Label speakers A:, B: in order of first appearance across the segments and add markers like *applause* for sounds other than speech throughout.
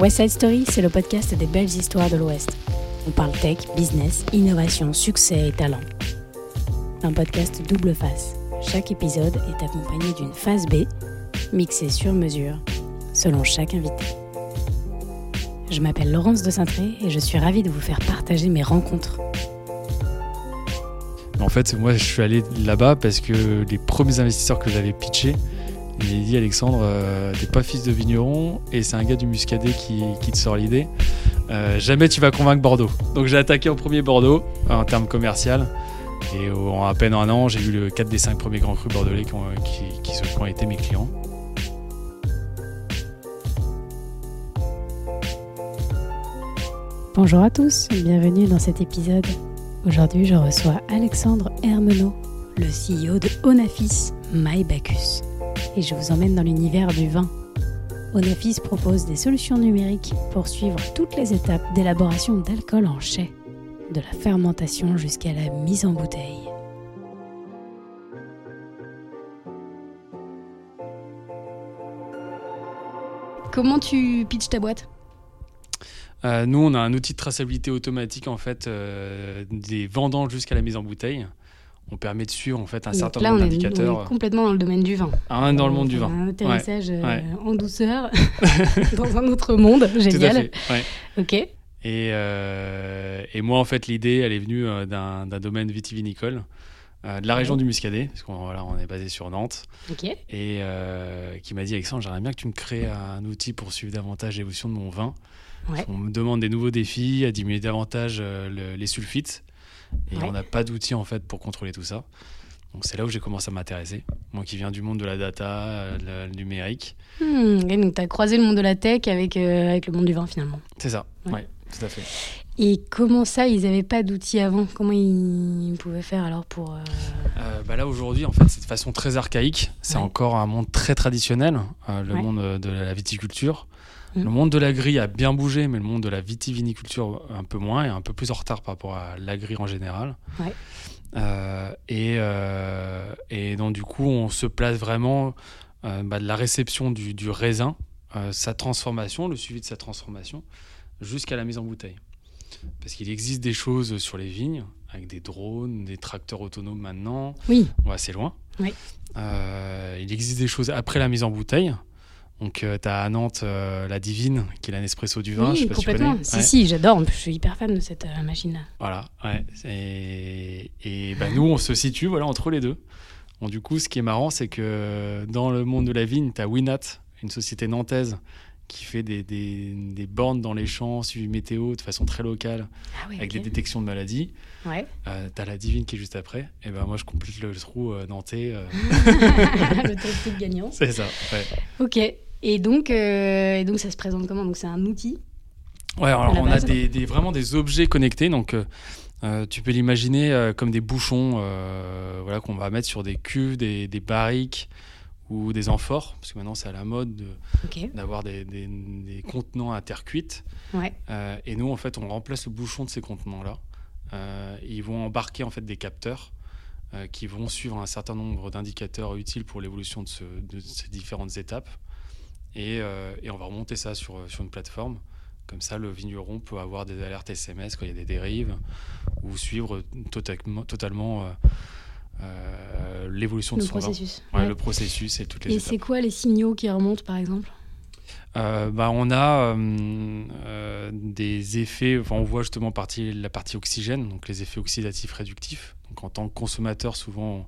A: West Side Story, c'est le podcast des belles histoires de l'Ouest. On parle tech, business, innovation, succès et talent. Un podcast double face. Chaque épisode est accompagné d'une phase B, mixée sur mesure, selon chaque invité. Je m'appelle Laurence de Cintré et je suis ravie de vous faire partager mes rencontres.
B: En fait, moi, je suis allé là-bas parce que les premiers investisseurs que j'avais pitchés, m'a dit Alexandre, euh, t'es pas fils de vigneron et c'est un gars du Muscadet qui, te sort l'idée. Euh, jamais tu vas convaincre Bordeaux. Donc j'ai attaqué au premier Bordeaux en termes commercial. Et en à peine un an, j'ai eu le 4 des 5 premiers grands crus bordelais qui ont, qui ont été mes clients.
A: Bonjour à tous, bienvenue dans cet épisode. Aujourd'hui, je reçois Alexandre Hermenot, le CEO de Onafis My. Et je vous emmène dans l'univers du vin. Onafis propose des solutions numériques pour suivre toutes les étapes d'élaboration d'alcool en chai, de la fermentation jusqu'à la mise en bouteille. Comment tu pitches ta boîte?
B: Euh, nous, on a un outil de traçabilité automatique en fait euh, des vendanges jusqu'à la mise en bouteille. On permet de suivre en fait un certain nombre d'indicateurs.
A: On est complètement dans le domaine du vin.
B: Ah, dans le monde du vin.
A: Un atterrissage ouais, ouais. en douceur *laughs* *laughs* dans un autre monde, génial.
B: Tout à fait, ouais.
A: Ok.
B: Et, euh, et, moi, en fait, l'idée, elle est venue euh, d'un domaine vitivinicole, euh, de la région du Muscadet, parce qu'on voilà, on est basé sur Nantes.
A: Ok.
B: Et euh, qui m'a dit Alexandre, j'aimerais bien que tu me crées un outil pour suivre davantage l'évolution de mon vin.
A: Ouais.
B: On me demande des nouveaux défis, à diminuer davantage euh, le, les sulfites. Et
A: Ouais.
B: on n'a pas d'outils en fait pour contrôler tout ça. Donc c'est là où j'ai commencé à m'intéresser. Moi qui viens du monde de la data, euh, le, le numérique.
A: Hmm, donc tu as croisé le monde de la tech avec, euh, avec le monde du vin finalement.
B: C'est ça,
A: Ouais.
B: ouais. tout à fait.
A: Et comment ça, ils n'avaient pas d'outils avant? Comment ils pouvaient faire alors pour... euh,
B: Euh, bah là aujourd'hui en fait c'est de façon très archaïque. C'est
A: Ouais.
B: encore un monde très traditionnel, le monde de la viticulture.
A: Mhm.
B: Le monde de l'agri a bien bougé, mais le monde de la vitiviniculture un peu moins et un peu plus en retard par rapport à l'agri en général.
A: Ouais.
B: Euh, et, euh, et donc du coup, on se place vraiment euh, bah, de la réception du, du raisin, sa transformation, le suivi de sa transformation, jusqu'à la mise en bouteille. Parce qu'il existe des choses sur les vignes, avec des drones, des tracteurs autonomes maintenant,
A: Oui,
B: on va assez loin.
A: Oui.
B: Il existe des choses après la mise en bouteille. Donc, tu as à Nantes euh, la Divine, qui est la Nespresso du vin. je sais
A: oui
B: pas si tu
A: complètement.
B: Ouais.
A: si, j'adore. Je suis hyper fan de cette euh, machine-là.
B: Voilà, ouais. Et, et bah, nous, on se situe voilà, entre les deux. Bon, du coup, ce qui est marrant, c'est que dans le monde de la vigne, tu as Winat, une société nantaise qui fait des, des, des bornes dans les champs, suivi météo de façon très locale,
A: Ah oui,
B: avec des détections de maladies.
A: Ouais.
B: Euh, tu as la Divine qui est juste après. Et ben moi, je complète le trou euh, nantais. euh, *laughs*
A: le gagnant. *laughs*
B: c'est ça, ouais.
A: Ok. Et donc, euh, et donc, ça se présente comment? Donc, c'est un outil.
B: Ouais, alors on a des, des- vraiment des objets connectés. Donc, euh, euh, tu peux l'imaginer euh, comme des bouchons euh, voilà, qu'on va mettre sur des cuves, des, des barriques ou des amphores. Parce que maintenant, c'est à la mode de- d'avoir des, des- des contenants à terre cuite.
A: Ouais.
B: Et nous, en fait, on remplace le bouchon de ces contenants-là. Ils vont embarquer en fait des capteurs qui vont suivre un certain nombre d'indicateurs utiles pour l'évolution de, ce- de ces différentes étapes. Et, euh, et on va remonter ça sur, sur une plateforme. Comme ça, le vigneron peut avoir des alertes SMS quand il y a des dérives ou suivre totalement, totalement euh, euh, l'évolution de son
A: processus.
B: Ouais,
A: Ouais.
B: Le processus et toutes les
A: Et c'est quoi les signaux qui remontent, par exemple?
B: Euh, bah, on a euh, euh, des effets, enfin, on voit justement partie, la partie oxygène, donc les effets oxydatifs réductifs. Donc en tant que consommateur, souvent, on,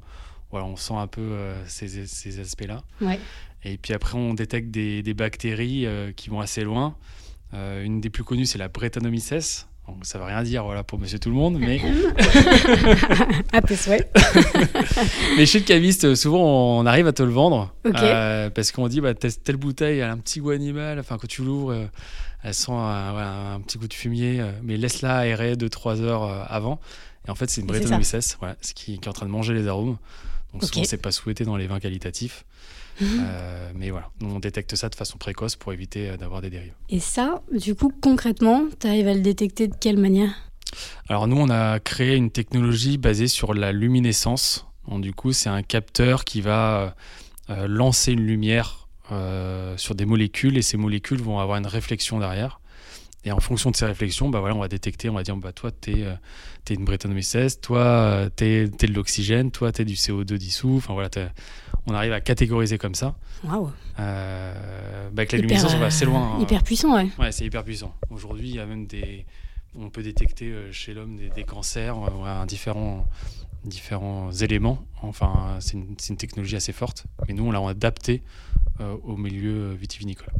B: voilà, on sent un peu euh, ces, ces aspects-là.
A: Ouais.
B: Et puis après, on détecte des, des bactéries euh, qui vont assez loin. Euh, une des plus connues, c'est la Brettanomyces. Donc, ça veut rien dire voilà, pour monsieur tout le monde, mais, *laughs*
A: À tes souhaits. *laughs*
B: mais chez le caviste, souvent, on arrive à te le vendre. Euh, parce qu'on dit, bah, telle, bouteille, elle a un petit goût animal. Enfin, quand tu l'ouvres, euh, elle sent un, voilà, un petit goût de fumier, euh, mais laisse-la aérer 2-3 heures euh, avant. Et en fait, c'est une Brettanomyces, voilà, ce qui, qui est en train de manger les arômes. Donc
A: Ok.
B: souvent, c'est pas souhaité dans les vins qualitatifs.
A: Mhm.
B: Euh, mais voilà, on détecte ça de façon précoce pour éviter euh, d'avoir des dérives.
A: Et ça, du coup, concrètement, tu arrives à le détecter de quelle manière?
B: Alors nous, on a créé une technologie basée sur la luminescence. Donc, du coup, c'est un capteur qui va euh, lancer une lumière euh, sur des molécules et ces molécules vont avoir une réflexion derrière. Et en fonction de ces réflexions, bah voilà, on va détecter, on va dire, bah, toi, tu es, es, une Brettanomyces, toi, tu es, de l'oxygène, toi, tu es du CO2 dissous. Enfin, voilà, on arrive à catégoriser comme ça.
A: Waouh!
B: Euh, bah, avec la luminescence, on va assez loin.
A: Hyper puissant, ouais.
B: Ouais, c'est hyper puissant. Aujourd'hui, il y a même des. On peut détecter chez l'homme des, des, cancers, euh, différents, différents éléments. Enfin, c'est une, une, technologie assez forte. Mais nous, on l'a adapté euh, au milieu vitivinicole.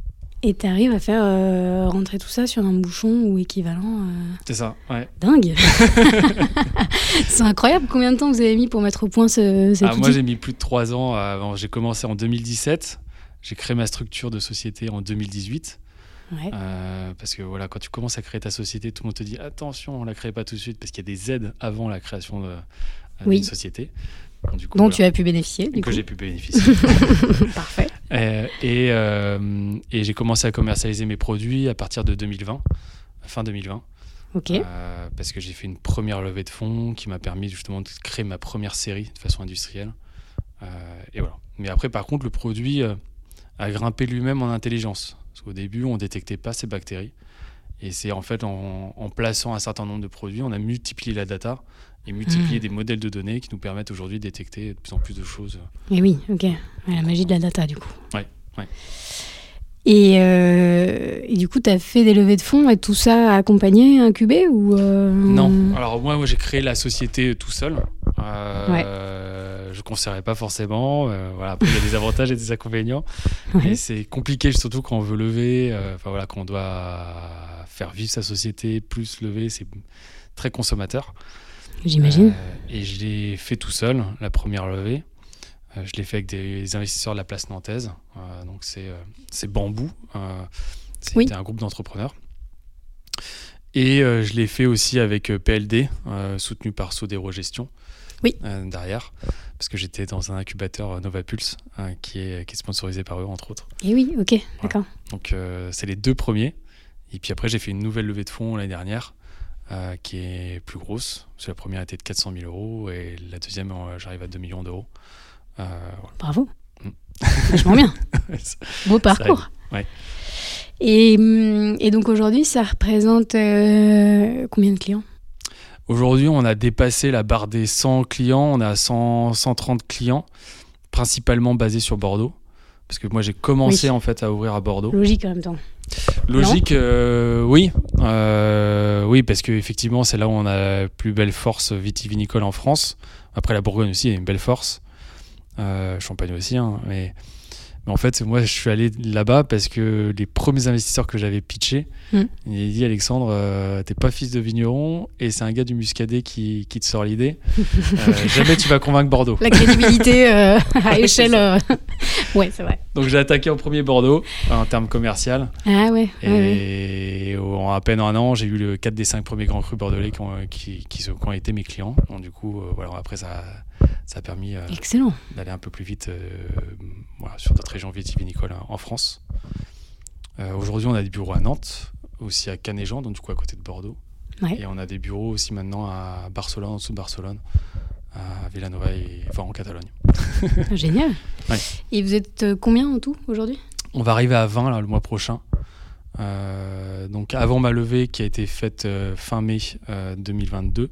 A: Et tu arrives à faire euh, rentrer tout ça sur un bouchon ou équivalent euh...
B: C'est ça, ouais.
A: Dingue *laughs* *laughs* C'est incroyable. Combien de temps vous avez mis pour mettre au point ce, cet
B: ah,
A: outil
B: Moi, j'ai mis plus de trois ans. Avant. J'ai commencé en 2017. J'ai créé ma structure de société en 2018.
A: Ouais.
B: Euh, parce que voilà, quand tu commences à créer ta société, tout le monde te dit attention, on la crée pas tout de suite parce qu'il y a des aides avant la création
A: oui.
B: d'une société.
A: Bon, du coup, dont voilà. tu as pu bénéficier. Du
B: que
A: coup.
B: j'ai pu bénéficier. *laughs*
A: Parfait.
B: Euh, et, euh, et j'ai commencé à commercialiser mes produits à partir de 2020, fin 2020.
A: Ok.
B: Euh, parce que j'ai fait une première levée de fonds qui m'a permis justement de créer ma première série de façon industrielle. Euh, et voilà. Mais après, par contre, le produit a grimpé lui-même en intelligence. Parce qu'au début, on ne détectait pas ces bactéries. Et c'est en fait en, en, plaçant un certain nombre de produits, on a multiplié la data et multiplié mmh. des modèles de données qui nous permettent aujourd'hui de détecter de plus en plus de choses.
A: Et oui, ok. La magie de la data, du coup.
B: Ouais, ouais.
A: Et, euh, et, du coup, tu as fait des levées de fonds et tout ça accompagné, incubé ou euh...
B: Non. Alors moi, moi j'ai créé la société tout seul. Euh, ouais. Je ne conseillerais pas forcément. Voilà, après, il y a des avantages et des inconvénients.
A: Ouais.
B: Mais c'est compliqué, surtout quand on veut lever. Enfin voilà, quand on doit faire vivre sa société, plus lever, c'est très consommateur.
A: J'imagine.
B: Euh, et je l'ai fait tout seul, la première levée. Euh, je l'ai fait avec des investisseurs de la place nantaise. Euh, donc c'est Bambou. C'était
A: oui.
B: un groupe d'entrepreneurs. Et je l'ai fait aussi avec PLD, soutenu par Sodero Gestion.
A: Oui.
B: derrière, parce que j'étais dans un incubateur Novapulse qui, est, qui est sponsorisé par eux, entre autres.
A: Et oui, ok, d'accord.
B: Donc c'est les deux premiers. Et puis après, j'ai fait une nouvelle levée de fonds l'année dernière. Euh, qui est plus grosse. Parce que la première était de 400 000 euros et la deuxième, euh, j'arrive à 2 millions d'euros. Euh, voilà.
A: Bravo. Mm. Vachement bien. *laughs* Beau parcours.
B: Ouais.
A: Et, et, donc aujourd'hui, ça représente euh, combien de clients?
B: Aujourd'hui, on a dépassé la barre des 100 clients. On a 100, 130 clients, principalement basés sur Bordeaux. Parce que moi, j'ai commencé
A: oui.
B: en fait à ouvrir à Bordeaux.
A: Logique en même temps.
B: Logique, euh, oui. Euh, oui, parce qu'effectivement, c'est là où on a la plus belle force vitivinicole en France. Après, la Bourgogne aussi a une belle force. Euh, Champagne aussi. Hein, mais, mais, en fait, moi, je suis allé là-bas parce que les premiers investisseurs que j'avais pitchés,
A: mm.
B: il dit Alexandre, euh, t'es pas fils de vigneron et c'est un gars du Muscadet qui, qui te sort l'idée. *laughs* Euh, jamais tu vas convaincre Bordeaux.
A: La crédibilité *laughs* euh, à échelle. *laughs* ouais, c'est vrai.
B: Donc j'ai attaqué en premier Bordeaux en termes commercial.
A: Ah ouais.
B: Et
A: ouais,
B: ouais. en à peine un an, j'ai eu le 4 des 5 premiers grands crus bordelais qui ont, qui, qui, qui ont été mes clients. Donc du coup, voilà, après ça, ça a permis euh, d'aller un peu plus vite euh, voilà, sur d'autres régions vitivinicoles en France. Euh, Aujourd'hui, on a des bureaux à Nantes, aussi à Canéjan, donc du coup à côté de Bordeaux.
A: Ouais.
B: Et on a des bureaux aussi maintenant à Barcelone, en dessous de Barcelone à Villanova et enfin en Catalogne. *laughs*
A: Génial.
B: Ouais.
A: Et vous êtes combien en tout aujourd'hui?
B: On va arriver à 20 là, le mois prochain. Euh, donc avant ma levée qui a été faite euh, fin mai 2022, euh,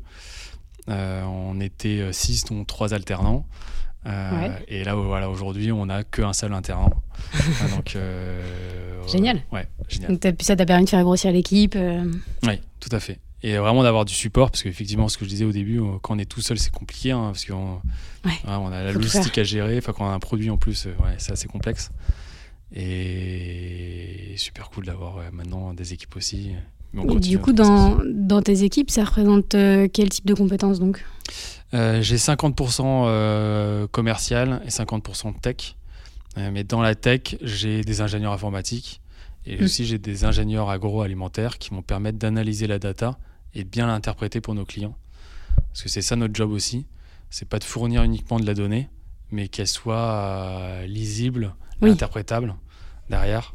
B: on était 6 dont 3 alternants.
A: ouais.
B: Et là voilà aujourd'hui on n'a qu'un seul alternant. *laughs* donc
A: génial.
B: Ouais, génial.
A: Donc ça t'a permis de faire grossir l'équipe.
B: Oui, tout à fait et vraiment d'avoir du support parce qu'effectivement ce que je disais au début quand on est tout seul c'est compliqué hein, parce qu'on
A: ouais.
B: ouais, on a la logistique à gérer enfin quand on a un produit en plus ouais, c'est assez complexe et super cool d'avoir maintenant des équipes aussi
A: et du coup dans, dans, tes équipes ça représente euh, quel type de compétences donc?
B: Euh, j'ai 50% euh, commercial et 50% tech mais dans la tech j'ai des ingénieurs informatiques et mmh. aussi j'ai des ingénieurs agroalimentaires qui vont permettre d'analyser la data et de bien l'interpréter pour nos clients. Parce que c'est ça notre job aussi. C'est pas de fournir uniquement de la donnée, mais qu'elle soit lisible,
A: oui.
B: interprétable derrière.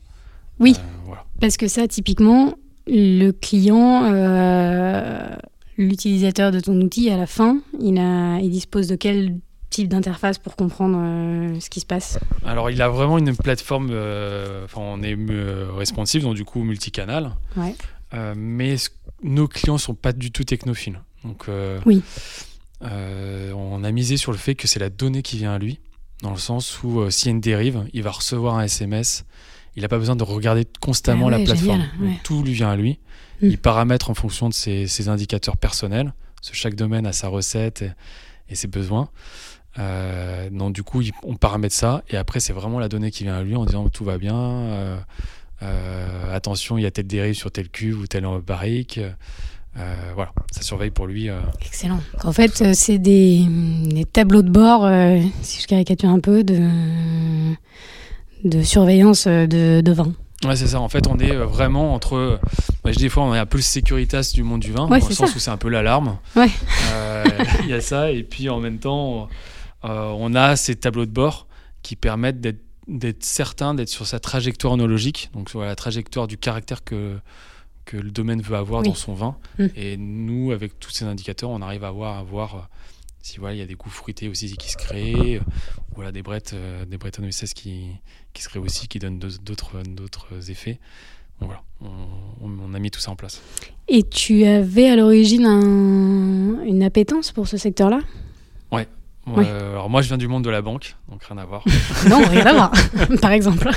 A: Oui.
B: Voilà.
A: Parce que ça, typiquement, le client, euh, l'utilisateur de ton outil, à la fin, il, a, il dispose de quelle type d'interface pour comprendre euh, ce qui se passe?
B: Alors, il a vraiment une plateforme, euh, enfin, on est responsive, donc du coup multicanal.
A: Ouais.
B: Mais nos clients sont pas du tout technophiles. Donc,
A: Oui.
B: on a misé sur le fait que c'est la donnée qui vient à lui, dans le sens où s'il y a une dérive, il va recevoir un SMS. Il n'a pas besoin de regarder constamment
A: Ah
B: la plateforme.
A: génial,
B: Donc,
A: ouais.
B: tout lui vient à lui.
A: Mm.
B: Il paramètre en fonction de ses, ses indicateurs personnels. Parce que chaque domaine a sa recette et, et ses besoins. Euh, donc du coup, il- on paramètre ça et après c'est vraiment la donnée qui vient à lui en disant tout va bien. euh, euh, attention, il y a telle dérive sur tel cube ou telle barrique. Euh, voilà, ça surveille pour lui. euh,
A: Excellent. En fait, euh, c'est des, des tableaux de bord, si je caricature un peu, de, de surveillance euh, de, de vin.
B: Ouais, c'est ça. En fait, on est euh, vraiment entre. bah, je dis des fois, on est un peu le Securitas du monde du vin,
A: Ouais,
B: dans le sens
A: ça.
B: où c'est un peu l'alarme.
A: Ouais.
B: Euh, Il y a ça, et puis en même temps, euh, on a ces tableaux de bord qui permettent d'être d'être certain d'être sur sa trajectoire onologique, donc sur la trajectoire du caractère que que le domaine veut avoir
A: Oui.
B: dans son vin.
A: Mm.
B: Et nous, avec tous ces indicateurs, on arrive à voir, à voir euh, si voilà, il y a des goûts fruités aussi qui se créent, ou voilà, des brettes, euh, des brettes OSS qui, qui se créent aussi, qui donnent d'autres d'autres effets. Voilà, on, a mis tout ça en place.
A: Et tu avais à l'origine un- une appétence pour ce secteur-là?
B: Ouais,
A: Ouais.
B: euh, alors moi, je viens du monde de la banque, donc rien à voir.
A: Non, rien à voir, *laughs* par exemple.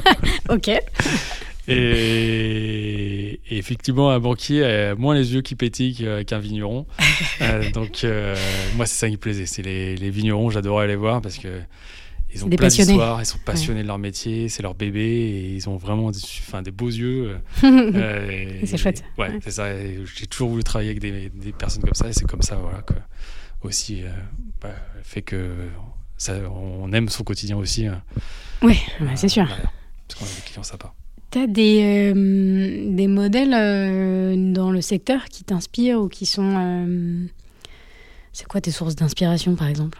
A: *laughs* ok.
B: Et, et effectivement, un banquier a moins les yeux qui pétillent qu'un vigneron. *laughs* Euh, donc, euh, moi, c'est ça qui me plaisait. C'est les, les vignerons, j'adorais aller voir parce que ils ont
A: des
B: plein d'histoires, ils sont passionnés de leur métier, c'est leur bébé et ils ont vraiment des, enfin, des beaux yeux. euh, *laughs*
A: C'est chouette.
B: Ouais,
A: Ouais.
B: c'est ça. J'ai toujours voulu travailler avec des, des personnes comme ça et c'est comme ça, voilà, que aussi bah, fait que ça, on aime son quotidien aussi.
A: ouais, bah, c'est sûr.
B: parce qu'on a des clients sympas.
A: T'as des, euh, des modèles euh, dans le secteur qui t'inspirent ou qui sont... euh, C'est quoi tes sources d'inspiration, par exemple?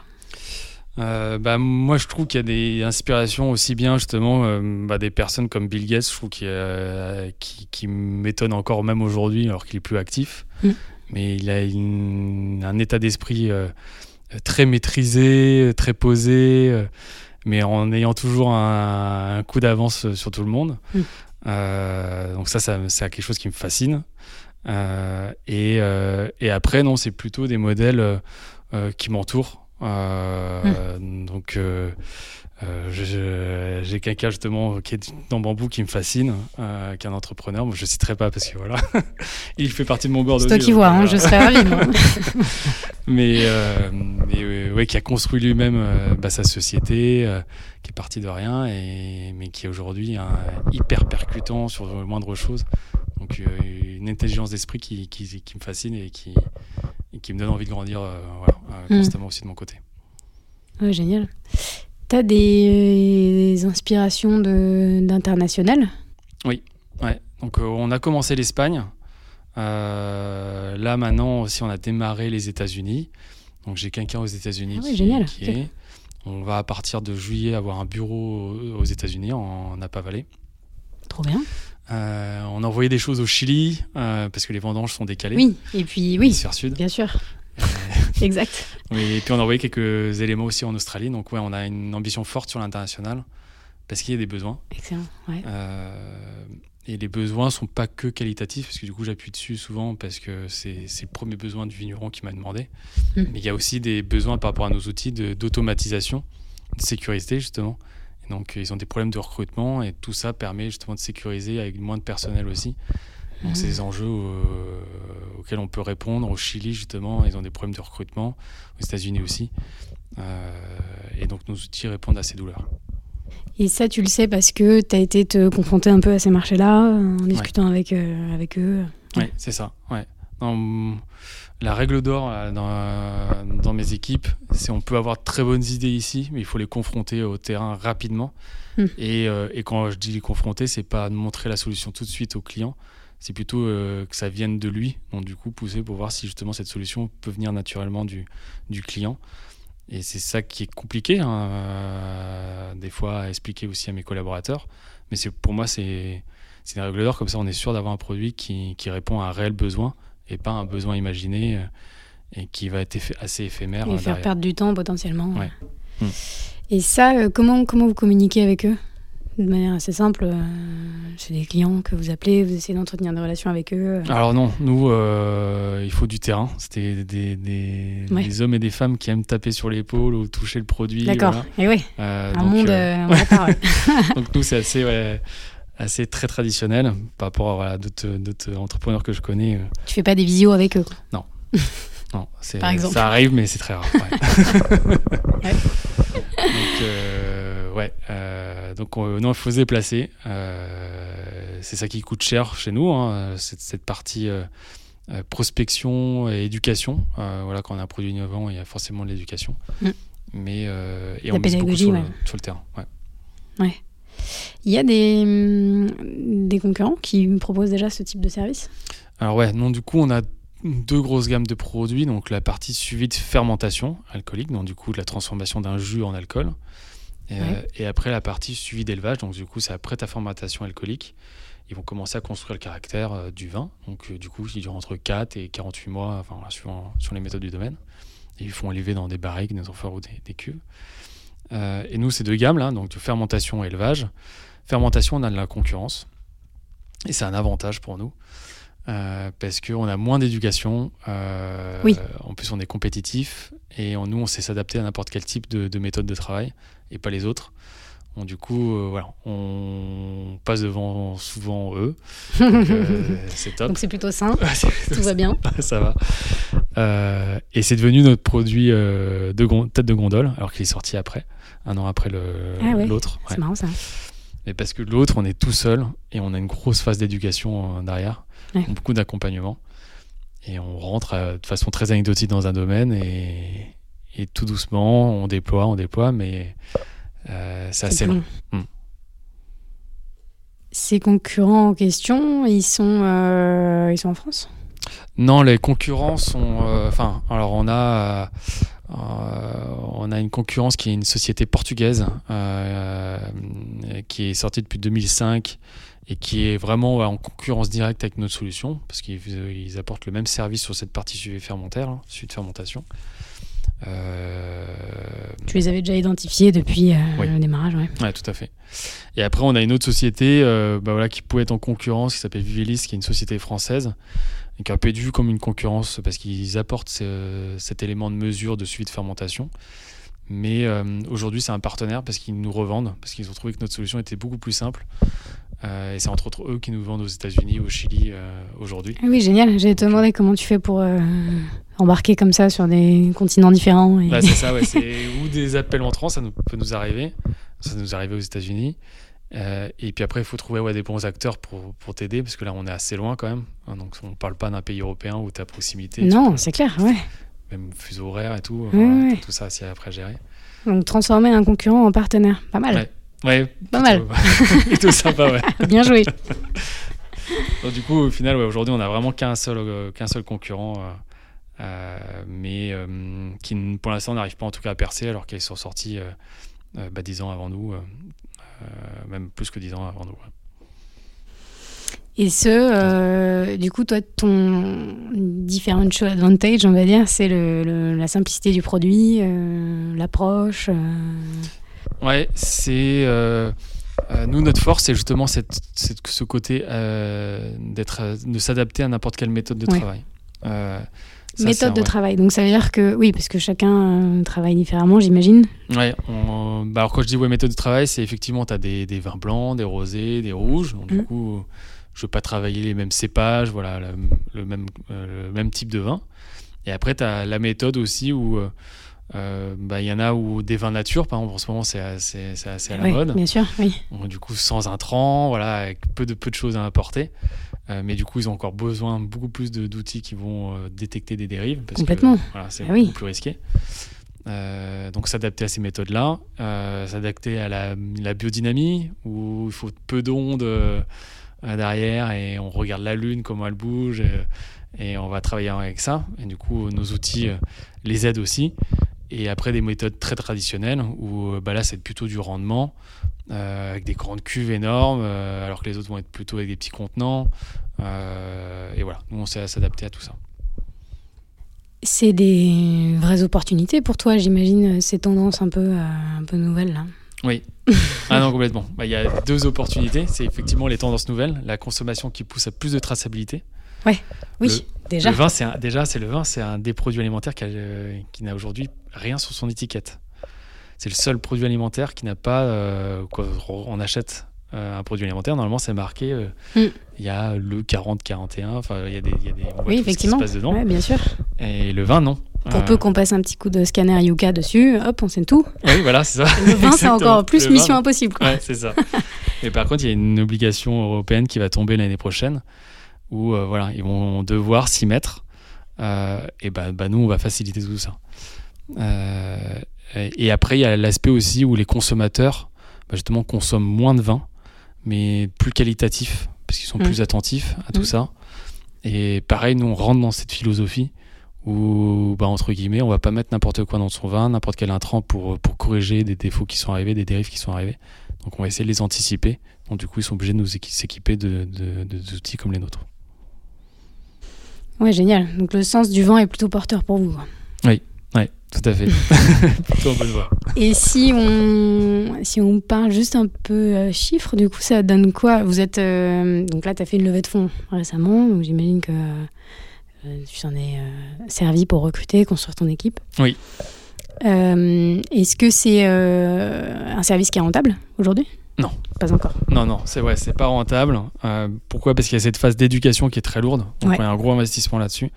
B: Bah, moi, je trouve qu'il y a des inspirations aussi bien justement bah, des personnes comme Bill Gates, je trouve qu'il y a- qui, qui m'étonne encore même aujourd'hui alors qu'il est plus actif.
A: Mm.
B: Mais il a une- un état d'esprit très maîtrisé, très posé, mais en ayant toujours un, un coup d'avance sur tout le monde.
A: Mm.
B: Euh, donc ça, ça c'est quelque chose qui me fascine. Euh, et, euh, et après, non, c'est plutôt des modèles qui m'entourent. Euh, Donc, euh, euh, j'ai quelqu'un justement qui est dans Bambou qui me fascine, euh, qui est un entrepreneur. Moi, je ne citerai pas parce que voilà, *laughs* il fait partie de mon board.
A: C'est toi qui vois, hein,
B: voilà.
A: je serais ravie. moi. *laughs*
B: Mais, euh, mais, euh, ouais, qui a construit lui-même euh, bah, sa société, euh, qui est parti de rien, et, mais qui est aujourd'hui un- hyper percutant sur le moindre chose. Donc euh, une intelligence d'esprit qui, qui, qui me fascine et qui, et qui me donne envie de grandir euh, voilà, euh,
A: Mm.
B: constamment aussi de mon côté.
A: Ouais, génial. T'as des, des inspirations de- d'international?
B: Ouais. Donc on a commencé l'Espagne. Euh, là maintenant aussi on a démarré les États-Unis. Donc j'ai quelqu'un aux États-Unis
A: Ah ouais,
B: qui,
A: génial.
B: qui est. On va à partir de juillet avoir un bureau aux États-Unis en Napa Valley.
A: Trop bien.
B: Euh, on a envoyé des choses au Chili euh, parce que les vendanges sont décalées.
A: Oui, et puis oui,
B: sud.
A: bien sûr. *laughs* exact.
B: Oui, et puis on a envoyé quelques éléments aussi en Australie. Donc ouais, on a une ambition forte sur l'international parce qu'il y a des besoins.
A: Excellent. Ouais.
B: Euh, et les besoins sont pas que qualitatifs, parce que du coup j'appuie dessus souvent parce que c'est le premier besoin du vigneron qui m'a demandé.
A: Mm.
B: Mais il y a aussi des besoins par rapport à nos outils de- d'automatisation, de, sécurité justement. Donc ils ont des problèmes de recrutement et tout ça permet justement de sécuriser avec moins de personnel aussi. Donc
A: Mm.
B: c'est des enjeux euh, auxquels on peut répondre. Au Chili justement, ils ont des problèmes de recrutement, aux États-Unis aussi. Euh, et donc nos outils répondent à ces douleurs.
A: Et ça, tu le sais parce que tu as été te confronter un peu à ces marchés-là, en discutant avec, euh, avec eux.
B: Oui, c'est ça. Ouais. La règle d'or euh, dans, dans mes équipes, c'est on peut avoir de très bonnes idées ici, mais il faut les confronter au terrain rapidement.
A: Hmm.
B: Et, euh, et quand je dis les confronter, c'est pas de montrer la solution tout de suite au client, c'est plutôt euh, que ça vienne de lui. Donc du coup, pousser pour voir si justement cette solution peut venir naturellement du, du client. Et c'est ça qui est compliqué, hein, euh, des fois, à expliquer aussi à mes collaborateurs. Mais pour moi, c'est c'est une règle d'or, comme ça on est sûr d'avoir un produit qui, qui répond à un réel besoin et pas un besoin imaginé. euh, et qui va être assez éphémère.
A: Et faire perdre du temps potentiellement.
B: Ouais.
A: Et ça, comment, comment vous communiquez avec eux? De manière assez simple. Euh, c'est des clients que vous appelez, vous essayez d'entretenir des relations avec eux.
B: Alors non, nous, euh, il faut du terrain. C'était des, des, hommes et des femmes qui aiment taper sur l'épaule ou toucher le produit.
A: D'accord. Et oui.
B: Euh,
A: un monde. *laughs*
B: donc nous, c'est assez, assez très traditionnel par rapport à d'autres entrepreneurs que je connais.
A: Tu fais pas des visios avec eux
B: Non. *laughs* non, Par exemple. ça arrive, mais c'est très rare. ouais. *laughs* Donc, ouais. Euh, donc, non, il faut se déplacer. Euh, c'est ça qui coûte cher chez nous, hein, cette, cette, partie euh, prospection et éducation. voilà, quand on a un produit innovant, il y a forcément de l'éducation. Mm. Mais et on mise beaucoup sur, le, sur, le, terrain. Ouais.
A: ouais. Il y a des, hum, des concurrents qui proposent déjà ce type de service?
B: Alors ouais, non, du coup, on a deux grosses gammes de produits. Donc la partie suivie de fermentation alcoolique, donc du coup de la transformation d'un jus en alcool. Euh, et, après, la partie suivi d'élevage, donc du coup, c'est après ta fermentation alcoolique. Ils vont commencer à construire le caractère euh, du vin. Donc, euh, du coup, il dure entre 4 et 48 mois, enfin, suivant, sur les méthodes du domaine. Et ils font élever dans des barriques, des amphores ou des, cuves. Et nous, c'est deux gammes, là, donc de fermentation et élevage. Fermentation, on a de la concurrence. Et c'est un avantage pour nous. parce qu'on a moins d'éducation.
A: oui.
B: En plus, on est compétitif et nous, on sait s'adapter à n'importe quel type de, de, méthode de travail et pas les autres. Du coup, euh, voilà, on passe devant souvent eux.
A: Euh, *laughs* c'est top. Donc c'est plutôt sain. *laughs* Tout va bien. *laughs*
B: Ça va. Euh, et c'est devenu notre produit de tête de gondole, alors qu'il est sorti après, un an après l'autre.
A: Ah c'est marrant ça.
B: Mais parce que l'autre, on est tout seul et on a une grosse phase d'éducation derrière, beaucoup d'accompagnement. Et on rentre de façon très anecdotique dans un domaine et, et tout doucement, on déploie, on déploie, mais euh, c'est assez long. Hmm.
A: Ces concurrents en question, ils sont, euh, ils sont en France?
B: Non, les concurrents sont. Euh, enfin, alors on a. on a une concurrence qui est une société portugaise qui est sortie depuis 2005 et qui est vraiment en concurrence directe avec notre solution parce qu'ils apportent le même service sur cette partie suivi fermentaire, hein, suite fermentation.
A: Euh, tu les avais déjà identifiés depuis euh, le démarrage,
B: ouais. Ouais, tout à fait. Et après, on a une autre société euh, bah voilà, qui pouvait être en concurrence, qui s'appelle Vivilis, qui est une société française, et qui a pu être vue comme une concurrence parce qu'ils apportent cet élément de mesure de suivi de fermentation. Mais aujourd'hui, c'est un partenaire parce qu'ils nous revendent, parce qu'ils ont trouvé que notre solution était beaucoup plus simple. et c'est entre autres eux qui nous vendent aux États-Unis, au Chili aujourd'hui.
A: Ah oui, génial. J'ai te demandé comment tu fais pour embarquer comme ça sur des continents différents.
B: Bah, c'est ça, ouais, *laughs* ou des appels entrants, ça nous, peut nous arriver. Ça nous arrive aux États-Unis. Euh, et puis après, il faut trouver ouais, des bons acteurs pour, pour t'aider, parce que là, on est assez loin quand même. Hein, donc, on ne parle pas d'un pays européen où tu as proximité.
A: Non, c'est clair, ouais.
B: Même fuseau horaire et tout. Tout ça, c'est après gérer.
A: Donc, transformer un concurrent en partenaire, pas mal.
B: Ouais,
A: pas mal.
B: tout *laughs* sympa, ouais. *laughs*
A: Bien joué. *laughs*
B: donc, du coup, au final, aujourd'hui, on n'a vraiment qu'un seul, euh, qu'un seul concurrent. Euh, euh, mais euh, qui pour l'instant n'arrivent pas en tout cas à percer alors qu'ils sont sortis euh, bah, 10 ans avant nous, même plus que 10 ans avant nous.
A: Et ce, du coup, toi, ton differential advantage, on va dire, c'est le, la simplicité du produit, l'approche.
B: Ouais, c'est. nous, notre force, c'est justement cette, ce côté d'être, de s'adapter à n'importe quelle méthode de travail
A: méthode de travail. Donc ça veut dire que oui, parce que chacun euh, travaille différemment, j'imagine.
B: Ouais. Bah, alors quand je dis ouais, méthode de travail, c'est effectivement tu as des, des, vins blancs, des rosés, des rouges. Donc, Du mm. coup, je veux pas travailler les mêmes cépages, voilà, le, même, euh, le même type de vin. Et après, tu as la méthode aussi où euh, bah, il y en a où des vins nature, par exemple, en ce moment, c'est assez, assez, à la mode.
A: Bien sûr, oui.
B: du coup, sans intrants, voilà, avec peu de, peu de choses à apporter. Euh, mais du coup, ils ont encore besoin beaucoup plus d'outils qui vont euh, détecter des dérives. Parce
A: Complètement.
B: Que, voilà, c'est ah beaucoup plus risqué. Euh, donc s'adapter à ces méthodes-là, s'adapter à la, biodynamie, où il faut peu d'ondes derrière et on regarde la Lune, comment elle bouge, et, on va travailler avec ça. Et du coup, nos outils les aident aussi. Et après, des méthodes très traditionnelles, où bah là, c'est plutôt du rendement, euh, avec des grandes cuves énormes, euh, alors que les autres vont être plutôt avec des petits contenants. Euh, et voilà, nous on sait s'adapter à tout ça.
A: C'est des vraies opportunités pour toi, j'imagine, ces tendances un peu, un peu nouvelles là.
B: Oui. *laughs* ah non, complètement. Bah, il y a deux opportunités. C'est effectivement les tendances nouvelles, la consommation qui pousse à plus de traçabilité.
A: Ouais. Oui, déjà.
B: Le vin, c'est déjà, c'est le vin, c'est un des produits alimentaires qui, qui n'a aujourd'hui rien sur son étiquette. C'est le seul produit alimentaire qui n'a pas. Euh, on achète euh, un produit alimentaire, normalement, c'est marqué. Euh, mm. Il y a le 40-41. Enfin, il y a des. Y a des
A: oui, effectivement.
B: Ce qui se passe dedans.
A: bien sûr.
B: Et le vin, non.
A: Pour peu qu'on passe un petit coup de scanner Yuka dessus, hop, on sait tout.
B: Oui, voilà, c'est ça.
A: Le vin, c'est encore plus mission impossible.
B: Quoi. Ouais, c'est ça. Et par contre, il y a une obligation européenne qui va tomber l'année prochaine où voilà, ils vont devoir s'y mettre. et bah, bah, nous, on va faciliter tout ça. Et après, il y a l'aspect aussi où les consommateurs, bah, justement, consomment moins de vin, mais plus qualitatif, parce qu'ils sont plus mm. attentifs à tout mm. ça. Et pareil, nous, on rentre dans cette philosophie où, bah, entre guillemets, on va pas mettre n'importe quoi dans son vin, n'importe quel intrant pour, pour corriger des défauts qui sont arrivés, des dérives qui sont arrivés. Donc, on va essayer de les anticiper. Donc, du coup, ils sont obligés de nous s'équiper de, d'outils comme les nôtres.
A: Ouais, génial. Donc, le sens du vin est plutôt porteur pour vous.
B: Oui, oui. Tout à fait. *laughs* Plutôt en bonne voie.
A: Et si on, si on parle juste un peu euh, chiffres, du coup, ça donne quoi? Vous êtes. Euh, donc là, tu as fait une levée de fonds récemment, donc j'imagine que euh, tu t'en es servi pour recruter, construire ton équipe.
B: Oui.
A: Est-ce que c'est un service qui est rentable aujourd'hui?
B: Non.
A: Pas encore.
B: Non, non, c'est ouais, c'est pas rentable. pourquoi? Parce qu'il y a cette phase d'éducation qui est très lourde. Donc, il y a un gros investissement là-dessus.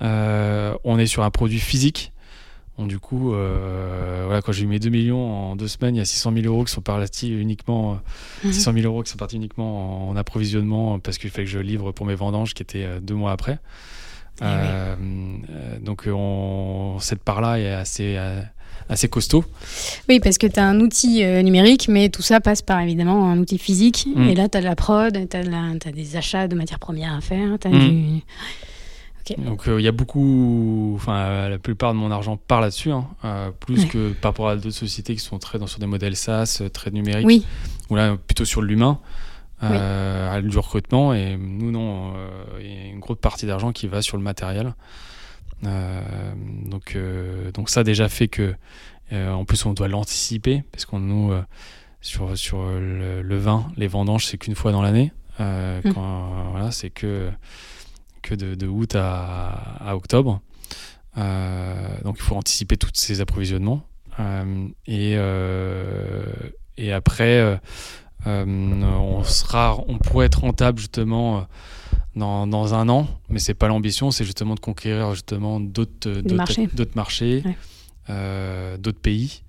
B: on est sur un produit physique du coup, euh, voilà, quand j'ai eu mes 2 millions en deux semaines, il y a 600 000 euros qui sont partis uniquement, 600 000 euros qui sont partis uniquement en, approvisionnement parce qu'il fallait que je livre pour mes vendanges qui étaient euh, deux mois après. Eh euh, donc, cette part-là est assez, assez costaud.
A: Oui, parce que tu as un outil numérique, mais tout ça passe par évidemment un outil physique. Mm. Et là, tu as de la prod, tu as, des achats de matières premières à faire, tu as mm. du
B: donc euh, il y a beaucoup, enfin la plupart de mon argent part là-dessus, hein, euh, plus que par rapport à d'autres sociétés qui sont très dans, sur des modèles SaaS, euh, très numériques,
A: oui.
B: ou là plutôt sur l'humain, à du recrutement. Et nous non, il y a une grosse partie d'argent qui va sur le matériel. Donc donc ça déjà fait que, en plus on doit l'anticiper parce qu'on nous sur sur le, vin, les vendanges c'est qu'une fois dans l'année. Mmh. Voilà, c'est que que de, août à, octobre. Euh, donc il faut anticiper tous ces approvisionnements. Euh, et, euh, et après, on, sera, on pourrait être rentable justement dans, dans un an, mais c'est pas l'ambition, c'est justement de conquérir justement d'autres
A: marchés,
B: d'autres, marchés, d'autres pays.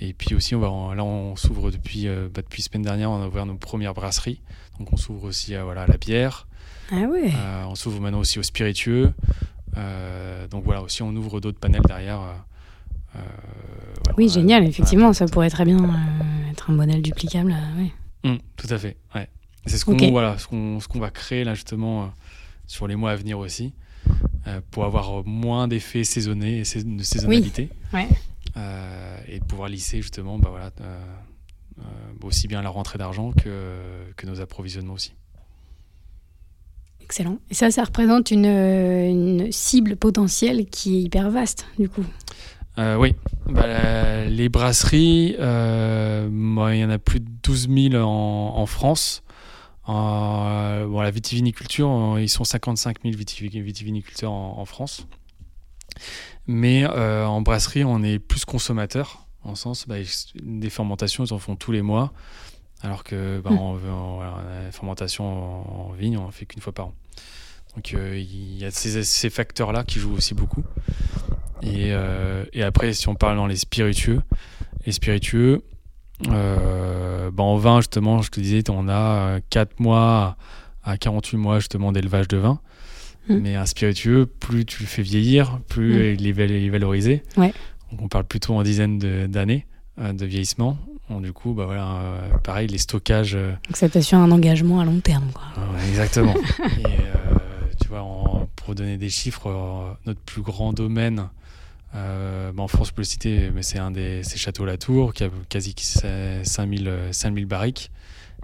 B: Et puis aussi, on va, là, on s'ouvre depuis, bah, depuis semaine dernière, on a ouvert nos premières brasseries. Donc on s'ouvre aussi à, voilà, à la bière,
A: ah ouais.
B: Euh, on s'ouvre maintenant aussi aux spiritueux. Euh, donc voilà, aussi on ouvre d'autres panels derrière.
A: Euh, oui, génial, effectivement, ça pourrait très bien être un modèle duplicable.
B: Mmh, tout à fait, ouais. C'est ce qu'on voilà, ce qu'on va créer là justement sur les mois à venir aussi, pour avoir moins d'effets saisonnés et de saisonnalité.
A: Oui. Ouais.
B: et pouvoir lisser justement bah, voilà, aussi bien la rentrée d'argent que, que nos approvisionnements aussi.
A: Excellent. Et ça, ça représente une, cible potentielle qui est hyper vaste, du coup.
B: Euh, oui, bah, les brasseries, euh, il y en a plus de 12 000 en, France. Euh, bon, la vitiviniculture, ils sont 55 000 vitiviniculteurs en, France. Mais en brasserie, on est plus consommateur, en sens, bah, des fermentations, ils en font tous les mois. Alors que bah, hmm. la fermentation en, vigne, on en fait qu'une fois par an. Donc euh, il y a ces, facteurs-là qui jouent aussi beaucoup. Euh, et, après, si on parle dans les spiritueux, les spiritueux, euh, bah, en vin, justement, je te disais, on a 4 mois à 48 mois justement d'élevage de vin. Hmm. Mais un spiritueux, plus tu le fais vieillir, plus hmm. il, est, valorisé.
A: Ouais.
B: Donc on parle plutôt en dizaines d'années de vieillissement du coup, bah voilà, euh, pareil, les stockages. Euh,
A: Donc ça t'assure un engagement à long terme. Quoi.
B: exactement. *laughs* Et euh, tu vois, pour donner des chiffres, notre plus grand domaine, bah, en France, je peux le citer, mais c'est un des c'est Château Latour, qui a quasi 5000, 5000 barriques.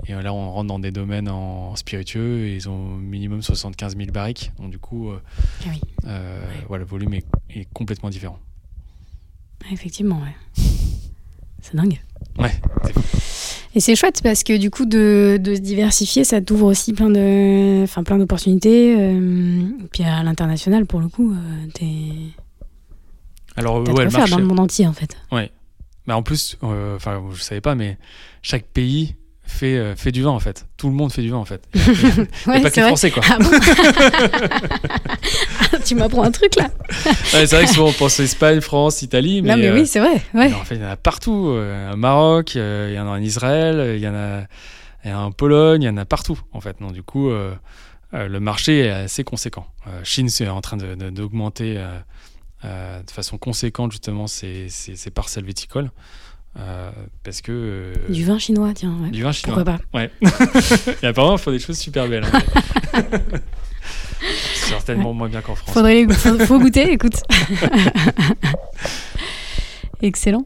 B: Et là, on rentre dans des domaines en spiritueux et ils ont minimum 75 000 barriques. Donc, du coup,
A: Ah oui.
B: voilà, le volume est, est complètement différent.
A: Effectivement, ouais. C'est dingue.
B: Ouais.
A: Et c'est chouette parce que du coup, de, de se diversifier, ça t'ouvre aussi plein de, enfin, plein d'opportunités. euh, puis à l'international, pour le coup, euh, t'es,
B: Alors,
A: de
B: ouais,
A: quoi
B: le
A: faire
B: marché.
A: dans le monde entier, en fait.
B: Bah, en plus, euh, enfin, je savais pas, mais chaque pays fait, euh, fait du vin en fait. Tout le monde fait du vin en fait. Il n'y a
A: Ouais,
B: pas que les. Français quoi.
A: Ah bon Ah, *laughs* *laughs* Tu m'apprends un truc là.
B: Ouais, c'est vrai que souvent on pense Espagne, France, Italie, mais,
A: non, mais
B: euh,
A: oui, c'est vrai. Ouais.
B: en fait il y en a partout. euh, Au Maroc, euh, il y en a en Israël, il y en a, il y en a en Pologne, il y en a partout en fait. Donc du coup, euh, euh, le marché est assez conséquent. Euh, Chine c'est en train de- de- d'augmenter euh, de façon conséquente justement ses, ses- ses parcelles viticoles euh, parce que euh,
A: Du vin chinois, tiens. ouais.
B: du vin chinois.
A: Pourquoi pas
B: Ouais. *laughs* Et apparemment, ils font des choses super belles. hein. *laughs* Certainement moins bien qu'en France.
A: Faudrait les- faut, goûter, écoute. *laughs* Excellent.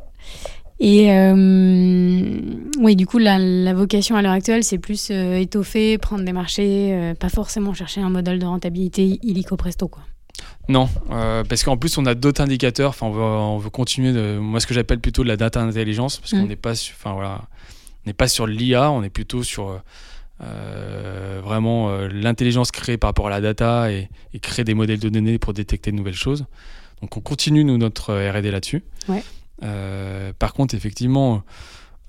A: Et euh, oui, du coup, la, la vocation à l'heure actuelle, c'est plus étoffer, prendre des marchés, pas forcément chercher un modèle de rentabilité illico presto, quoi.
B: Non, euh, parce qu'en plus, on a d'autres indicateurs. Enfin, on veut, on veut continuer de. Moi, ce que j'appelle plutôt de la data intelligence, parce qu'on
A: Mm.
B: n'est pas, sur- enfin voilà, n'est pas sur l'IA, on est plutôt sur euh, vraiment euh, l'intelligence créée par rapport à la data et, et créer des modèles de données pour détecter de nouvelles choses. Donc, on continue nous notre R&D là-dessus.
A: Ouais.
B: Par contre, effectivement,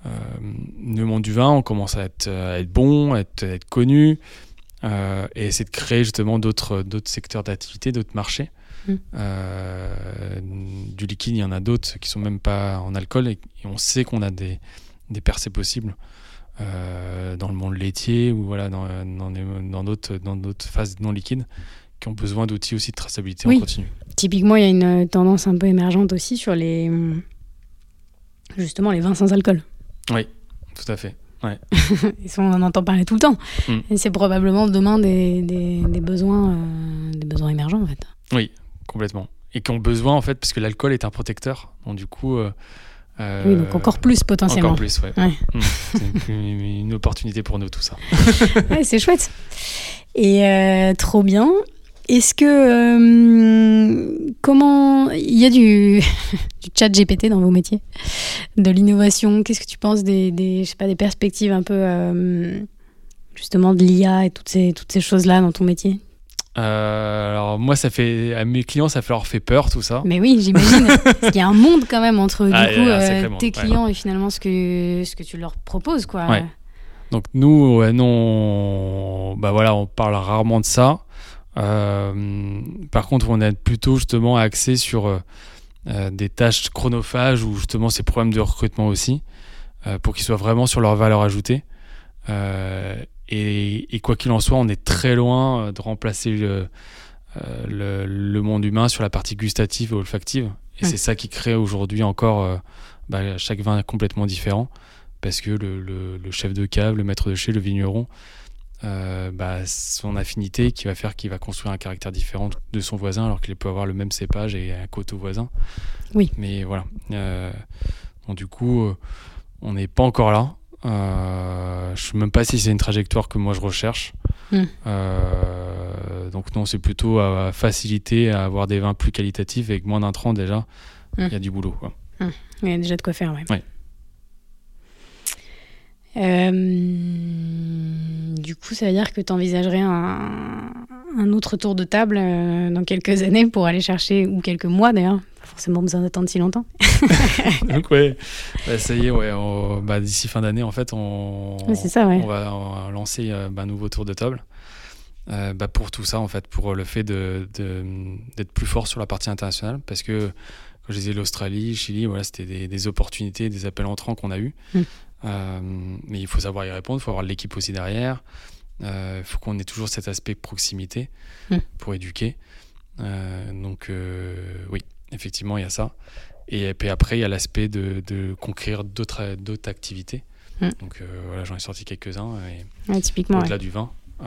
B: le monde du vin, on commence à être, à être bon, à être, à être connu, euh, et essayer de créer justement d'autres secteurs d'activité, d'autres marchés.
A: Mm.
B: Euh, du liquide, il y en a d'autres qui sont même pas en alcool, et, et on sait qu'on a des, des percées possibles euh, dans le monde laitier ou voilà dans d'autres dans d'autres phases non liquides qui ont besoin d'outils aussi de traçabilité
A: Oui.
B: en continu.
A: Typiquement, il y a une tendance un peu émergente aussi sur les. Justement, les vins sans alcool.
B: Tout à fait. *laughs*
A: Ça, on en entend parler tout le temps.
B: Mm.
A: Et c'est probablement demain des, des, des besoins, euh, des besoins émergents, en fait.
B: Complètement. Et qui ont besoin, en fait, parce que l'alcool est un protecteur. Donc, du coup. euh,
A: oui, donc
B: euh,
A: encore plus potentiellement.
B: Encore plus, ouais.
A: Ouais.
B: Mm. C'est une, une opportunité pour nous, tout ça. *laughs*
A: Ouais, c'est chouette. Et euh, trop bien. Est-ce que euh, comment il y a du, *laughs* du chat GPT dans vos métiers, de l'innovation Qu'est-ce que tu penses des, des je sais pas des perspectives un peu euh, justement de l'IA et toutes ces toutes ces choses là dans ton métier?
B: Euh, alors, moi, ça fait. À mes clients, ça fait leur fait peur, tout ça.
A: Mais oui, j'imagine. *laughs* Qu'il y a un monde quand même entre du
B: Ah, il
A: coup euh, tes
B: ouais.
A: clients et finalement ce que ce que tu leur proposes quoi.
B: Ouais. Donc nous, ouais, non, on, bah voilà, on parle rarement de ça. Euh, par contre, on est plutôt justement axé sur euh, euh, des tâches chronophages ou justement ces problèmes de recrutement aussi, pour qu'ils soient vraiment sur leur valeur ajoutée. Et, et quoi qu'il en soit, on est très loin de remplacer le, le, le monde humain sur la partie gustative et olfactive. Et
A: Ouais.
B: c'est ça qui crée aujourd'hui encore euh, bah, chaque vin complètement différent parce que le, le- le chef de cave, le maître de chez, le vigneron, euh, bah, son affinité qui va faire qu'il va construire un caractère différent de son voisin alors qu'il peut avoir le même cépage et un coteau voisin.
A: Oui.
B: Mais voilà. Euh, donc du coup, euh, on n'est pas encore là. Euh, je sais même pas si c'est une trajectoire que moi je recherche.
A: Hmm.
B: Donc non, c'est plutôt à faciliter à avoir des vins plus qualitatifs avec moins d'intrants déjà. Il
A: Hmm.
B: y a du boulot. Quoi.
A: Il y a déjà de quoi faire, ouais.
B: Ouais.
A: Du coup, ça veut dire que tu envisagerais un, un autre tour de table euh, dans quelques années pour aller chercher, ou quelques mois d'ailleurs, pas forcément besoin d'attendre si longtemps. *laughs*
B: Donc ouais, bah, ça y est, ouais, bah, d'ici fin d'année, en fait, on,
A: Ouais, c'est ça, ouais.
B: on, va, on va lancer euh, bah, un nouveau tour de table. Euh, bah, pour tout ça, en fait, pour le fait de, de- d'être plus fort sur la partie internationale, parce que quand je disais l'Australie, Chili, voilà, c'était des, des opportunités, des appels entrants qu'on a eus.
A: Mm.
B: Euh, mais il faut savoir y répondre, il faut avoir l'équipe aussi derrière. Euh, Il faut qu'on ait toujours cet aspect proximité
A: Mm.
B: pour éduquer. Euh, donc euh, oui, effectivement, il y a ça. Et puis après, il y a l'aspect de, de conquérir d'autres activités.
A: Mm.
B: Donc euh, voilà, j'en ai sorti quelques-uns. Et
A: Ouais, typiquement, ouais.
B: au-delà du vin. euh,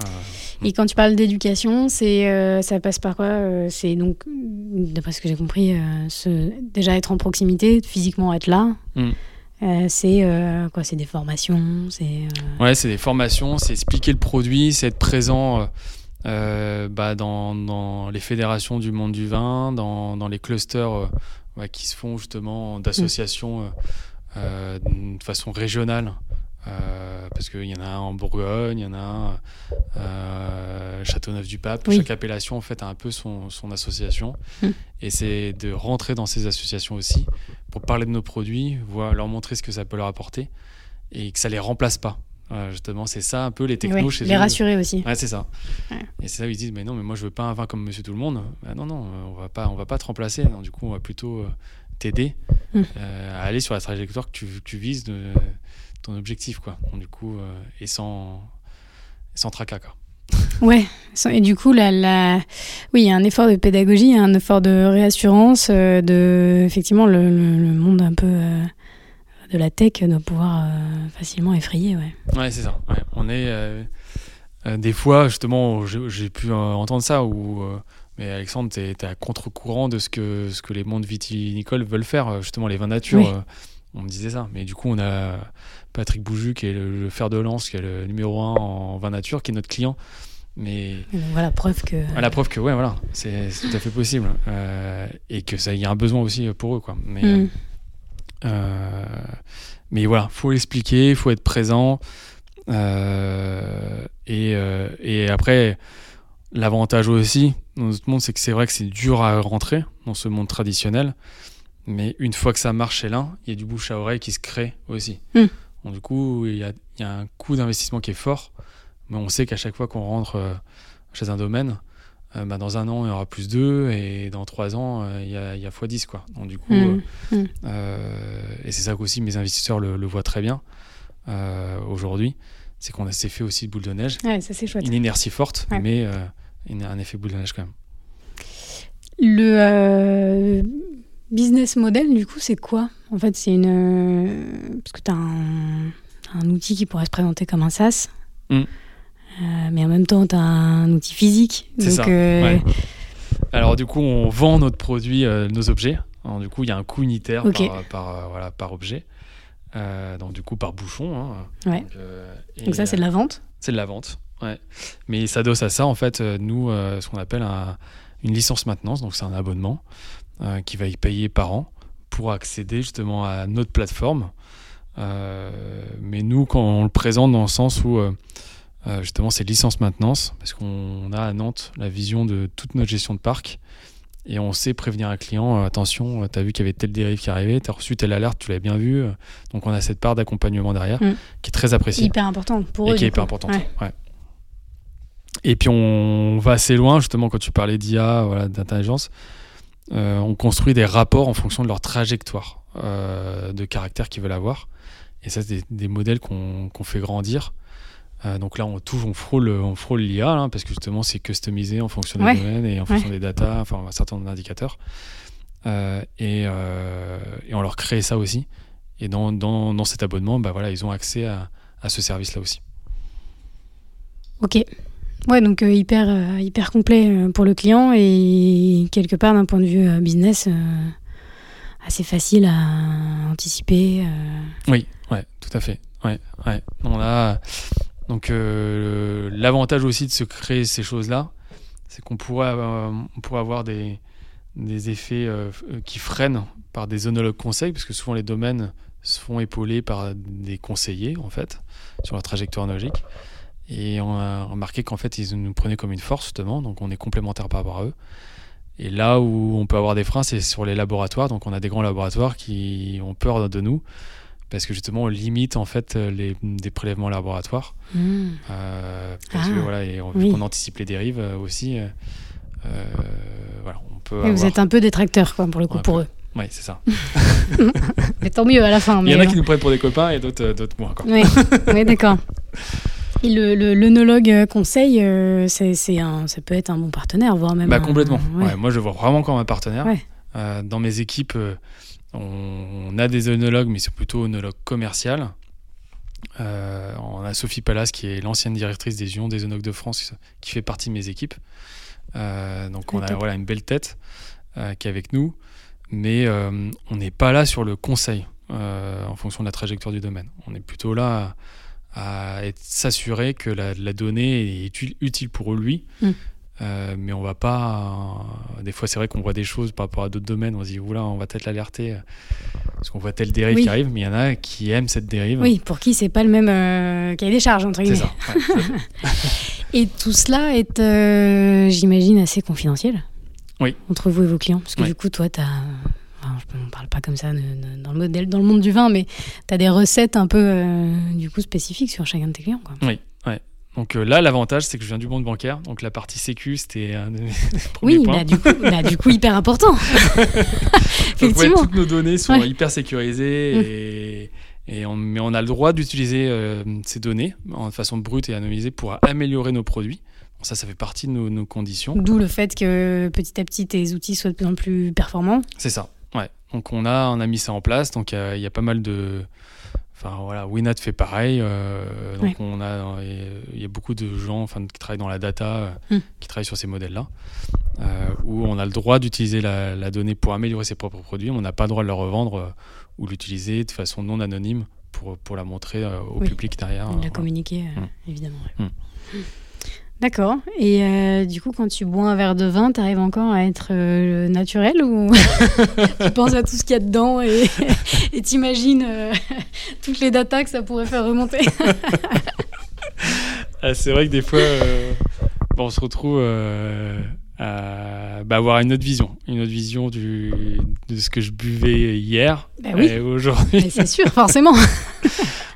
A: Et quand tu parles d'éducation, c'est euh, ça passe par quoi Euh, C'est donc, d'après ce que j'ai compris, euh, déjà être en proximité, physiquement être là,
B: Mm.
A: c'est quoi C'est des formations c'est,
B: Ouais, c'est des formations, c'est expliquer le produit, c'est être présent bah, dans, dans, les fédérations du monde du vin, dans, dans les clusters qui se font justement d'associations de façon régionale. Euh, parce qu'il y en a un en Bourgogne, il y en a un euh, Châteauneuf-du-Pape. Chaque appellation en fait a un peu son, son association. Mm. Et c'est de rentrer dans ces associations aussi pour parler de nos produits, voir, leur montrer ce que ça peut leur apporter et que ça les remplace pas. justement, c'est ça un peu les technos chez
A: Les rassurer aussi.
B: Ouais, c'est ça. Et c'est ça où ils disent mais non, mais moi je veux pas un vin comme Monsieur Tout le Monde. Bah, non, non, on va pas, on va pas te remplacer. du coup, on va plutôt euh, t'aider mm. à aller sur la trajectoire que tu, tu vises. De, ton objectif, quoi. du coup, euh, et sans, sans tracas, quoi. *laughs*
A: Ouais, et du coup, la, la... oui, il y a un effort de pédagogie, un effort de réassurance, euh, de effectivement le, le, monde un peu euh, de la tech doit pouvoir facilement effrayer, ouais.
B: Ouais, c'est ça. Ouais. On est des fois justement, j'ai pu entendre ça où mais Alexandre, tu es, à contre-courant de ce que, ce que les mondes viticoles veulent faire, justement les vins nature. on me disait ça. Mais du coup, on a Patrick Bouju, qui est le, fer de lance, qui est le numéro 1 en vin nature, qui est notre client. Mais
A: voilà, preuve que.
B: la preuve que, ouais, voilà, c'est tout à fait possible. Euh, et que ça, y a un besoin aussi pour eux, quoi. Mais, mm. euh, mais voilà, faut l'expliquer, il faut être présent. Euh, et, et, après, l'avantage aussi dans notre monde, c'est que c'est vrai que c'est dur à rentrer dans ce monde traditionnel. Mais une fois que ça marche chez l'un, il y a du bouche à oreille qui se crée aussi. Mm du coup, il y a, un coût d'investissement qui est fort, mais on sait qu'à chaque fois qu'on rentre euh, chez un domaine, euh, bah, dans un an, il y aura plus 2 et dans trois ans, euh, il y a, x10. Quoi. Donc, du coup, mmh. Mmh. et c'est ça qu'aussi mes investisseurs le, voient très bien aujourd'hui, c'est qu'on s'est fait aussi de boule de neige. Une inertie forte, mais un effet boule de neige quand même.
A: Le business model, du coup, c'est quoi? En fait, c'est une. Euh, parce que tu as un, outil qui pourrait se présenter comme un SaaS, mm. euh, mais en même temps, tu as un outil physique.
B: C'est ça. Euh, Alors, du coup, on vend notre produit, nos objets. du coup, il y a un coût unitaire par, voilà, par objet. donc, du coup, par bouchon. Hein.
A: Ouais. Donc, ça, c'est de la vente
B: C'est de la vente, ouais. Mais ça doit à ça, en fait, nous, ce qu'on appelle une licence maintenance. Donc, c'est un abonnement. Qui va y payer par an pour accéder justement à notre plateforme. Euh, mais nous, quand on le présente dans le sens où euh, justement c'est licence maintenance, parce qu'on a à Nantes la vision de toute notre gestion de parc. Et on sait prévenir un client, attention, tu as vu qu'il y avait telle dérive qui arrivait, tu as reçu telle alerte, tu l'avais bien vu. Donc on a cette part d'accompagnement derrière mm. qui est très appréciée.
A: Hyper importante pour eux.
B: Et qui est hyper importante. Ouais. Et puis on va assez loin, justement, quand tu parlais d'IA, voilà, d'intelligence. Euh, on construit des rapports en fonction de leur trajectoire euh, de caractère qu'ils veulent avoir. Et ça, c'est des, modèles qu'on fait grandir. Euh, donc là, on touche, on frôle, on frôle l'IA, hein, parce que justement, c'est customisé en fonction des domaines et en fonction des data, enfin, un certain nombre d'indicateurs. Et, on leur crée ça aussi. Et dans, cet abonnement, bah, voilà, ils ont accès à, à ce service-là aussi.
A: Ok. Ouais, donc euh, hyper, euh, hyper complet euh, pour le client et quelque part d'un point de vue business assez facile à anticiper.
B: Oui, ouais, tout à fait. Ouais, ouais. On a donc l'avantage aussi de se créer ces choses-là, c'est qu'on pourrait, on pourrait avoir des, des effets qui freinent par des onologues conseils, parce que souvent les domaines se font épauler par des conseillers en fait sur la trajectoire logique. Et on a remarqué qu'en fait, ils nous prenaient comme une force, justement, donc on est complémentaires par rapport à eux. Et là où on peut avoir des freins, c'est sur les laboratoires. Donc on a des grands laboratoires qui ont peur de nous parce que justement on limite en fait les, des prélèvements laboratoires. Mmh. Euh, parce que, ah. voilà, et on, anticipe les dérives euh, aussi. Euh, voilà, on peut
A: vous êtes un peu détracteur quoi, pour le coup pour eux.
B: Oui, c'est ça. *laughs*
A: mais tant mieux à la fin.
B: Il y en a qui nous prennent pour des copains et d'autres moins. Quoi.
A: Oui, oui d'accord. *laughs* Et le, l'œnologue euh, conseil, euh, c'est, un, ça peut être un bon partenaire, voire même.
B: Bah, complètement. moi, je vois vraiment comme un partenaire. Euh, dans mes équipes, on, a des œnologues, mais c'est plutôt œnologue commercial. on a Sophie Pallas, qui est l'ancienne directrice des Unions des œnologues de France, qui fait partie de mes équipes. donc, on a voilà, une belle tête qui est avec nous. Mais on n'est pas là sur le conseil. en fonction de la trajectoire du domaine. On est plutôt là à, s'assurer que la, donnée est utile pour lui. Mm. mais on va pas. des fois, c'est vrai qu'on voit des choses par rapport à d'autres domaines. On se dit, oula, on va peut-être l'alerter parce qu'on voit telle dérive qui arrive, mais il y en a qui aiment cette dérive.
A: Oui, pour qui c'est pas le même euh, cahier des charges, entre guillemets. Ça. *laughs* et tout cela est, euh, j'imagine, assez confidentiel.
B: Oui.
A: Entre vous et vos clients. Parce que du coup, toi, tu as. On ne parle pas comme ça dans le, modèle, dans le monde du vin, mais tu as des recettes un peu euh, du coup spécifiques sur chacun de tes clients. Quoi.
B: Oui, ouais. Donc là, l'avantage, c'est que je viens du monde bancaire. Donc la partie sécu, c'était un des *laughs*
A: premiers oui, points. Bah, du, coup, bah, du coup, hyper important. *laughs*
B: Effectivement. toutes nos données sont hyper sécurisées. Et, et on, mais on a le droit d'utiliser euh, ces données en façon brute et anonymisée pour améliorer nos produits. ça, ça fait partie de nos, conditions.
A: D'où le fait que petit à petit, tes outils soient de plus en plus performants.
B: C'est ça. Ouais. Donc on a, on a mis ça en place. Donc il y, a pas mal de Enfin voilà, Winat fait pareil. Euh, donc on a, il y a beaucoup de gens, enfin, qui travaillent dans la data, euh, hmm. qui travaillent sur ces modèles-là, euh, où on a le droit d'utiliser la, donnée pour améliorer ses propres produits, on n'a pas le droit de le revendre ou l'utiliser de façon non anonyme pour, pour la montrer au public derrière.
A: La communiquer, hmm. évidemment. Hmm. D'accord. Et euh, du coup, quand tu bois un verre de vin, tu arrives encore à être euh, naturel ou *laughs* tu penses à tout ce qu'il y a dedans et *laughs* t'imagines euh, *laughs* toutes les datas que ça pourrait faire remonter?
B: Ah, C'est vrai que des fois, on se retrouve à bah, avoir une autre vision, une autre vision du, de ce que je buvais hier
A: bah et
B: aujourd'hui.
A: C'est sûr, forcément.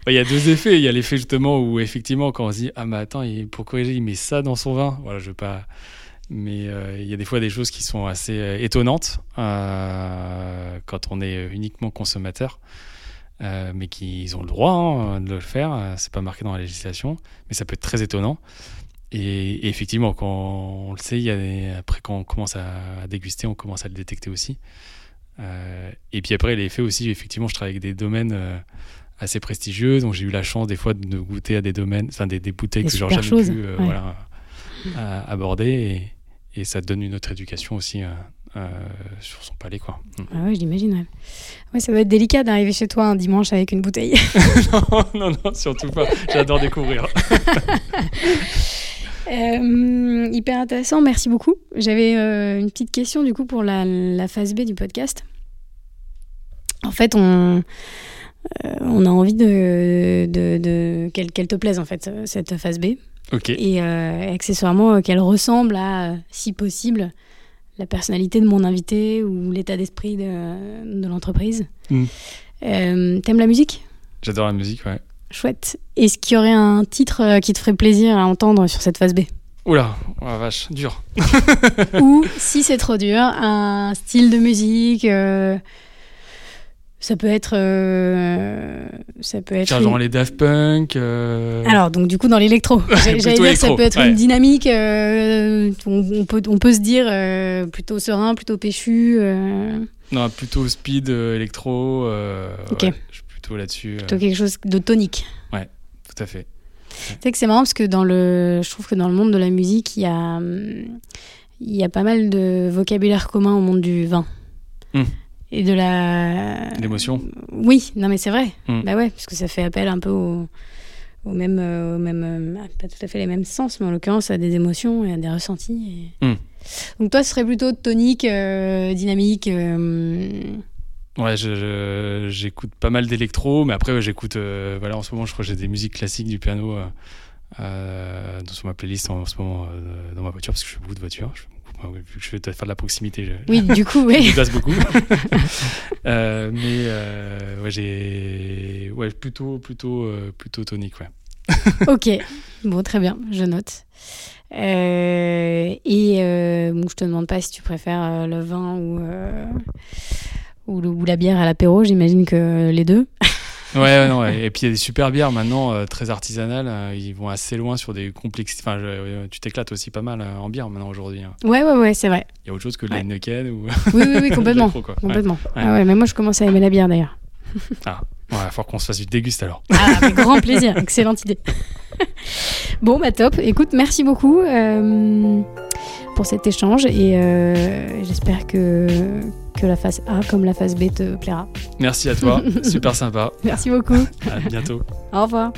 B: Bah, il y a deux effets. Il y a l'effet justement où effectivement quand on se dit ah mais attends pour corriger il met ça dans son vin. Voilà je veux pas. Mais euh, il y a des fois des choses qui sont assez euh, étonnantes euh, quand on est uniquement consommateur, mais qu'ils ont le droit hein, de le faire. C'est pas marqué dans la législation, mais ça peut être très étonnant. Et, effectivement, quand on le sait, après quand on commence à, déguster, on commence à le détecter aussi. et puis après, l'effet aussi, effectivement, je travaille avec des domaines assez prestigieux. Donc j'ai eu la chance des fois de goûter à des domaines, enfin des, des bouteilles que j'aurais jamais pu euh, voilà, aborder. Et, et, ça donne une autre éducation aussi euh, euh, sur son palais. Quoi.
A: Mm. Ah ouais, j'imagine. Ouais. ça doit être délicat d'arriver chez toi un dimanche avec une bouteille. *laughs* *laughs*
B: non, non, non, surtout pas. J'adore découvrir. *laughs*
A: hyper intéressant, merci beaucoup. J'avais une petite question du coup pour la, la phase B du podcast. En fait, on, on a envie de, de, qu'elle te plaise en fait cette phase B. Et euh, accessoirement euh, qu'elle ressemble à, si possible, la personnalité de mon invité ou l'état d'esprit de, l'entreprise. Mm. T'aimes la musique?
B: J'adore la musique, ouais.
A: Chouette. Est-ce qu'il y aurait un titre qui te ferait plaisir à entendre sur cette phase B?
B: Oula, oh la vache, dur. *laughs*
A: Ou si c'est trop dur, un style de musique, ça peut être. Euh, ça peut être.
B: Genre les Daft Punk. Euh.
A: Alors, donc, du coup, dans l'électro. *laughs* J'allais dire, ça peut être une dynamique. Euh, on, peut, on peut se dire plutôt serein, plutôt péchu.
B: Non, plutôt speed, électro. ok. je suis plutôt là-dessus.
A: Plutôt quelque chose de tonique.
B: Ouais, tout à fait.
A: Tu sais que c'est marrant parce que dans le. Je trouve que dans le monde de la musique, il y a. Il y a pas mal de vocabulaire commun au monde du vin. Hum et de la
B: l'émotion
A: oui non mais c'est vrai mm. bah ouais parce que ça fait appel un peu au, au même au même euh, pas tout à fait les mêmes sens mais en l'occurrence à des émotions et à des ressentis mm. donc toi ce serait plutôt tonique euh, dynamique euh,
B: ouais j'écoute pas mal d'électro mais après j'écoute voilà en ce moment je crois que j'ai des musiques classiques du piano dans sur ma playlist en, ce moment dans ma voiture parce que je fais beaucoup de voitures vu que je vais faire de la proximité, je,
A: oui, du coup, *laughs* oui.
B: je passe beaucoup. *laughs* euh, mais euh, ouais, j'ai ouais, plutôt, plutôt, euh, plutôt tonique. Ouais. *laughs*
A: ok, bon, très bien, je note. Et bon, je te demande pas si tu préfères le vin ou, ou, ou la bière à l'apéro, j'imagine que les deux.
B: Ouais, non, et puis il y a des super bières maintenant, euh, très artisanales. Euh, ils vont assez loin sur des complexes. Enfin, tu t'éclates aussi pas mal euh, en bière maintenant aujourd'hui. Hein.
A: Ouais, ouais, ouais, c'est vrai.
B: Il y a autre chose que la Heineken ou.
A: Oui, oui, oui, *laughs* complètement. complètement. Ah ouais, mais moi je commence à aimer la bière d'ailleurs.
B: ah, ouais, faut qu'on se fasse du déguste alors.
A: Ah, avec grand plaisir, excellente idée. *laughs* bon, bah top. Écoute, merci beaucoup pour cet échange et j'espère que que la phase A comme la phase B te plaira.
B: Merci à toi, *laughs* super sympa.
A: Merci beaucoup.
B: À bientôt.
A: Au revoir.